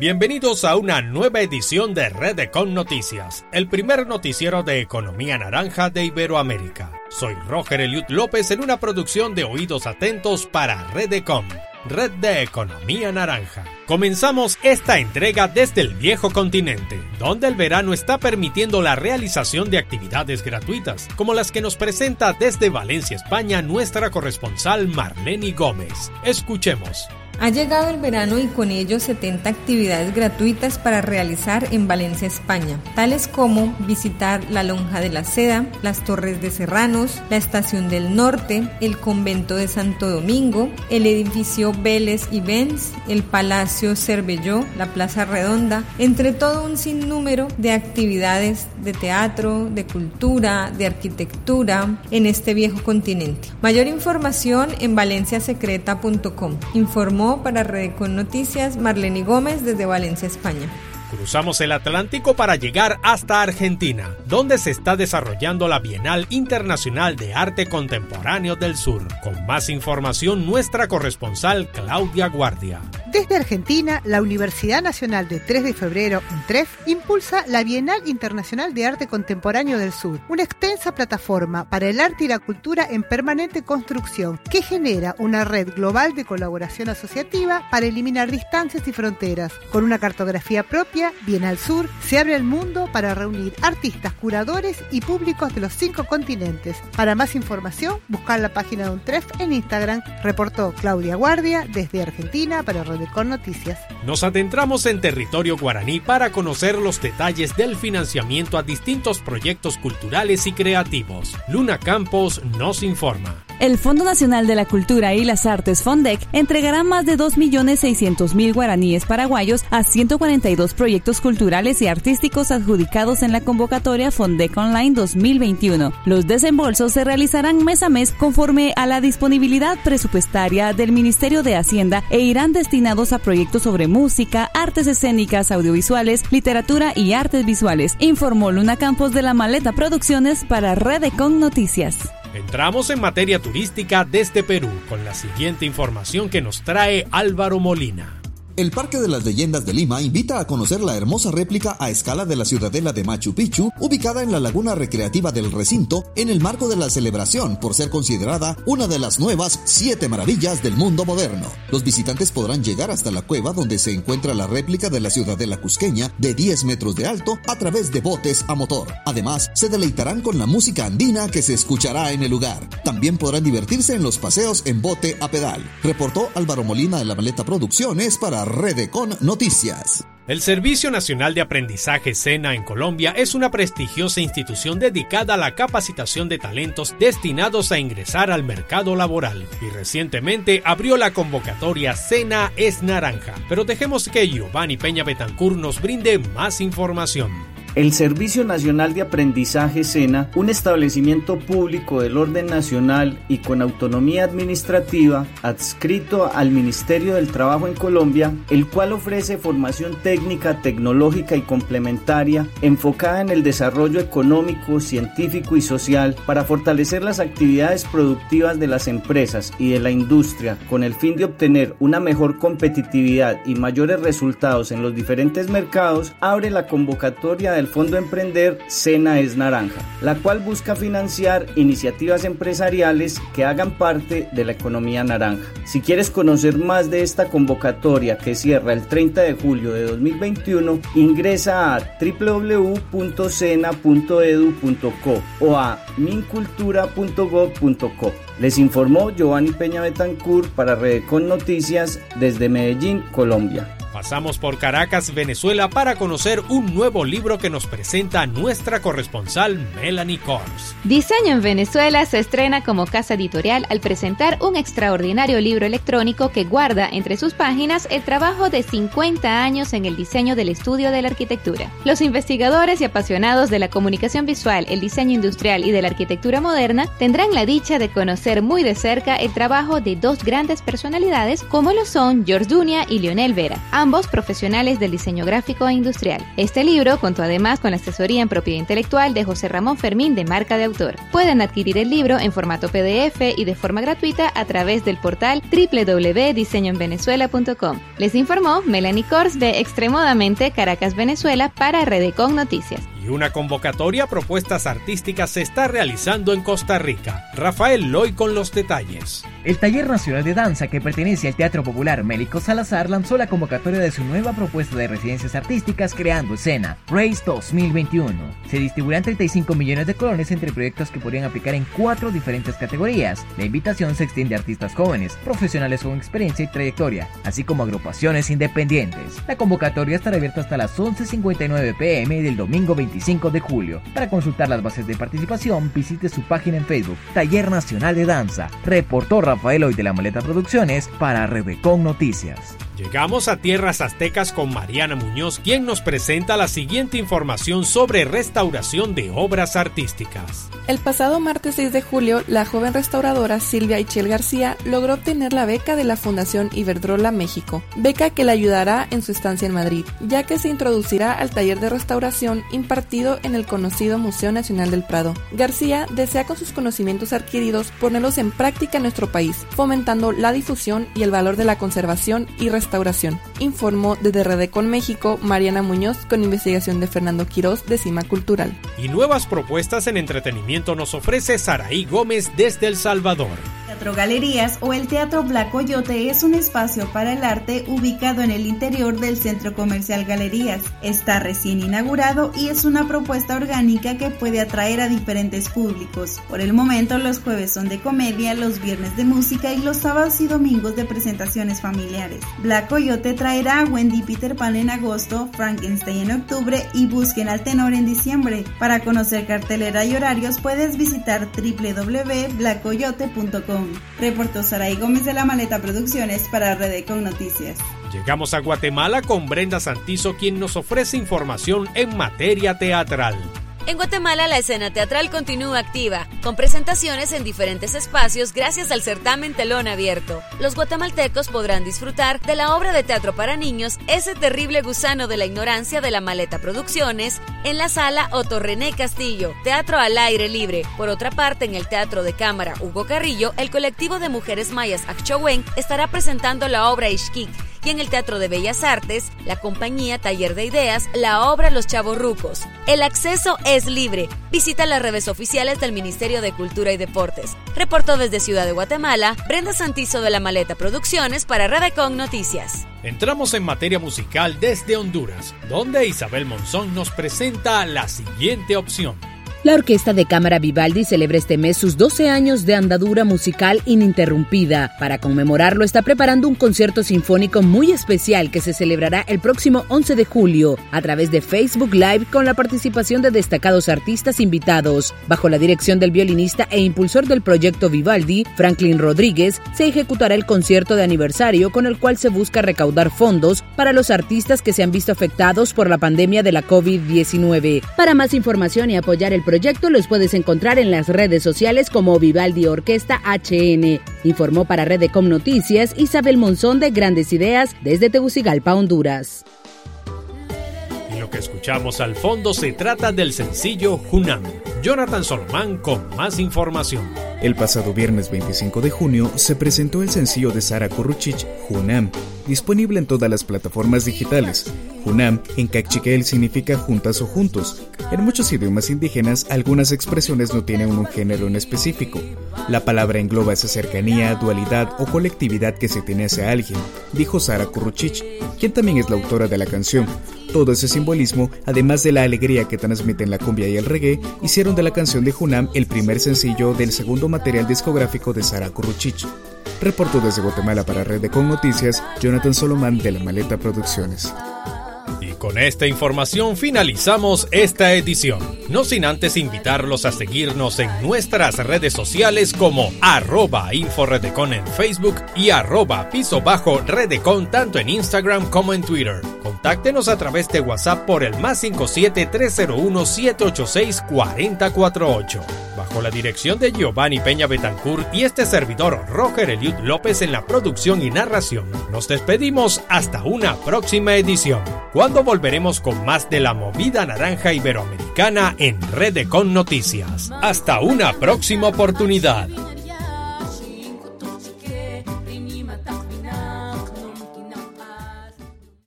Bienvenidos a una nueva edición de Redecon Noticias, el primer noticiero de economía naranja de Iberoamérica. Soy Roger Eliud López en una producción de Oídos Atentos para Redecon, Red de Economía Naranja. Comenzamos esta entrega desde el viejo continente, donde el verano está permitiendo la realización de actividades gratuitas, como las que nos presenta desde Valencia, España, nuestra corresponsal Marlene Gómez. Escuchemos. Ha llegado el verano y con ello 70 actividades gratuitas para realizar en Valencia, España, tales como visitar la Lonja de la Seda, las Torres de Serranos, la Estación del Norte, el Convento de Santo Domingo, el edificio Vélez y Benz, el Palacio Cervelló, la Plaza Redonda, entre todo un sinnúmero de actividades de teatro, de cultura, de arquitectura en este viejo continente. Mayor información en valenciasecreta.com. Informó para Redecon Noticias Marlene Gómez desde Valencia, España. Cruzamos el Atlántico para llegar hasta Argentina, donde se está desarrollando la Bienal Internacional de Arte Contemporáneo del Sur. Con más información, nuestra corresponsal Claudia Guardia. Desde Argentina, la Universidad Nacional de 3 de Febrero, UNTREF, impulsa la Bienal Internacional de Arte Contemporáneo del Sur, una extensa plataforma para el arte y la cultura en permanente construcción que genera una red global de colaboración asociativa para eliminar distancias y fronteras. Con una cartografía propia, Bienal Sur se abre al mundo para reunir artistas, curadores y públicos de los cinco continentes. Para más información, buscar la página de UNTREF en Instagram, reportó Claudia Guardia desde Argentina para con Noticias. Nos adentramos en territorio guaraní para conocer los detalles del financiamiento a distintos proyectos culturales y creativos. Luna Campos nos informa. El Fondo Nacional de la Cultura y las Artes FONDEC entregará más de 2.600.000 guaraníes paraguayos a 142 proyectos culturales y artísticos adjudicados en la convocatoria FONDEC Online 2021. Los desembolsos se realizarán mes a mes conforme a la disponibilidad presupuestaria del Ministerio de Hacienda e irán destinados a proyectos sobre música, artes escénicas, audiovisuales, literatura y artes visuales, informó Luna Campos de la Maleta Producciones para Redecon Noticias. Entramos en materia turística desde Perú con la siguiente información que nos trae Álvaro Molina. El Parque de las Leyendas de Lima invita a conocer la hermosa réplica a escala de la ciudadela de Machu Picchu, ubicada en la laguna recreativa del recinto, en el marco de la celebración por ser considerada una de las nuevas siete maravillas del mundo moderno. Los visitantes podrán llegar hasta la cueva donde se encuentra la réplica de la ciudadela cusqueña de 10 metros de alto a través de botes a motor. Además, se deleitarán con la música andina que se escuchará en el lugar. También podrán divertirse en los paseos en bote a pedal. Reportó Álvaro Molina de la Maleta Producciones para Redecon Noticias. El Servicio Nacional de Aprendizaje SENA en Colombia es una prestigiosa institución dedicada a la capacitación de talentos destinados a ingresar al mercado laboral y recientemente abrió la convocatoria SENA es Naranja. Pero dejemos que Giovanni Peña Betancourt nos brinde más información. El Servicio Nacional de Aprendizaje SENA, un establecimiento público del orden nacional y con autonomía administrativa adscrito al Ministerio del Trabajo en Colombia, el cual ofrece formación técnica, tecnológica y complementaria enfocada en el desarrollo económico, científico y social para fortalecer las actividades productivas de las empresas y de la industria con el fin de obtener una mejor competitividad y mayores resultados en los diferentes mercados, abre la convocatoria de el Fondo Emprender Sena es Naranja, la cual busca financiar iniciativas empresariales que hagan parte de la economía naranja. Si quieres conocer más de esta convocatoria que cierra el 30 de julio de 2021, ingresa a www.sena.edu.co o a mincultura.gov.co. Les informó Giovanni Peña Betancourt para Redecon Noticias desde Medellín, Colombia. Pasamos por Caracas, Venezuela, para conocer un nuevo libro que nos presenta nuestra corresponsal Melanie Kors. Diseño en Venezuela se estrena como casa editorial al presentar un extraordinario libro electrónico que guarda entre sus páginas el trabajo de 50 años en el diseño del estudio de la arquitectura. Los investigadores y apasionados de la comunicación visual, el diseño industrial y de la arquitectura moderna tendrán la dicha de conocer muy de cerca el trabajo de dos grandes personalidades como lo son George Dunia y Lionel Vera ambos profesionales del diseño gráfico e industrial. Este libro contó además con la asesoría en propiedad intelectual de José Ramón Fermín de Marca de Autor. Pueden adquirir el libro en formato PDF y de forma gratuita a través del portal www.diseñoenvenezuela.com. Les informó Melanie Kors de Extremodamente Caracas, Venezuela para Redecon Noticias y una convocatoria a propuestas artísticas se está realizando en Costa Rica. Rafael Loy con los detalles. El Taller Nacional de Danza, que pertenece al Teatro Popular Mélico Salazar, lanzó la convocatoria de su nueva propuesta de residencias artísticas Creando Escena, Race 2021. Se distribuirán 35 millones de colones entre proyectos que podrían aplicar en cuatro diferentes categorías. La invitación se extiende a artistas jóvenes, profesionales con experiencia y trayectoria, así como agrupaciones independientes. La convocatoria estará abierta hasta las 11.59 pm del domingo 25 de julio. Para consultar las bases de participación, visite su página en Facebook, Taller Nacional de Danza. Reportó Rafael Hoy de la Maleta Producciones para Rebecón Noticias. Llegamos a tierras aztecas con Mariana Muñoz, quien nos presenta la siguiente información sobre restauración de obras artísticas. El pasado martes 6 de julio, la joven restauradora Silvia Ichel García logró obtener la beca de la Fundación Iberdrola México, beca que le ayudará en su estancia en Madrid, ya que se introducirá al taller de restauración impartido en el conocido Museo Nacional del Prado. García desea con sus conocimientos adquiridos ponerlos en práctica en nuestro país, fomentando la difusión y el valor de la conservación y restauración restauración, informó desde Redecon México Mariana Muñoz con investigación de Fernando Quirós de Cima Cultural. Y nuevas propuestas en entretenimiento nos ofrece Saraí Gómez desde El Salvador. Teatro Galerías o el Teatro Black Coyote es un espacio para el arte ubicado en el interior del Centro Comercial Galerías. Está recién inaugurado y es una propuesta orgánica que puede atraer a diferentes públicos. Por el momento los jueves son de comedia, los viernes de música y los sábados y domingos de presentaciones familiares. Black Coyote traerá a Wendy Peter Pan en agosto, Frankenstein en octubre y Busquen al Tenor en diciembre. Para conocer cartelera y horarios puedes visitar Reportó Saray Gómez de la Maleta Producciones para Redecon Noticias. Llegamos a Guatemala con Brenda Santizo, quien nos ofrece información en materia teatral. En Guatemala la escena teatral continúa activa, con presentaciones en diferentes espacios gracias al certamen Telón Abierto. Los guatemaltecos podrán disfrutar de la obra de teatro para niños Ese terrible gusano de la ignorancia de la Maleta Producciones en la sala Otto René Castillo, Teatro al aire libre. Por otra parte, en el Teatro de Cámara Hugo Carrillo, el colectivo de mujeres mayas Akchowen estará presentando la obra Ishkik y en el Teatro de Bellas Artes, la compañía Taller de Ideas, la obra Los Rucos. El acceso es libre. Visita las redes oficiales del Ministerio de Cultura y Deportes. Reportó desde Ciudad de Guatemala, Brenda Santizo de la Maleta Producciones para Redecon Noticias. Entramos en materia musical desde Honduras, donde Isabel Monzón nos presenta la siguiente opción. La Orquesta de Cámara Vivaldi celebra este mes sus 12 años de andadura musical ininterrumpida. Para conmemorarlo está preparando un concierto sinfónico muy especial que se celebrará el próximo 11 de julio a través de Facebook Live con la participación de destacados artistas invitados. Bajo la dirección del violinista e impulsor del proyecto Vivaldi, Franklin Rodríguez, se ejecutará el concierto de aniversario con el cual se busca recaudar fondos para los artistas que se han visto afectados por la pandemia de la COVID-19. Para más información y apoyar el proyecto los puedes encontrar en las redes sociales como Vivaldi Orquesta HN. Informó para Redecom Noticias Isabel Monzón de Grandes Ideas desde Tegucigalpa, Honduras. Que escuchamos al fondo se trata del sencillo Junam. Jonathan Solomán con más información. El pasado viernes 25 de junio se presentó el sencillo de Sara Kuruchich, Junam, disponible en todas las plataformas digitales. Junam en Cachiquel significa juntas o juntos. En muchos idiomas indígenas, algunas expresiones no tienen un género en específico. La palabra engloba esa cercanía, dualidad o colectividad que se tiene hacia alguien, dijo Sara Kuruchich, quien también es la autora de la canción. Todo ese simbolismo, además de la alegría que transmiten la cumbia y el reggae, hicieron de la canción de Junam el primer sencillo del segundo material discográfico de Sara Kuruchich. Reportó desde Guatemala para Red de Noticias, Jonathan Solomán de la Maleta Producciones. Y con esta información finalizamos esta edición. No sin antes invitarlos a seguirnos en nuestras redes sociales como arroba inforedecon en Facebook y arroba piso bajo redecon tanto en Instagram como en Twitter. Contáctenos a través de WhatsApp por el más 57 301 786 4048 bajo la dirección de Giovanni Peña Betancourt y este servidor Roger Eliud López en la producción y narración, nos despedimos hasta una próxima edición, cuando volveremos con más de la movida naranja iberoamericana en Red Con Noticias. Hasta una próxima oportunidad.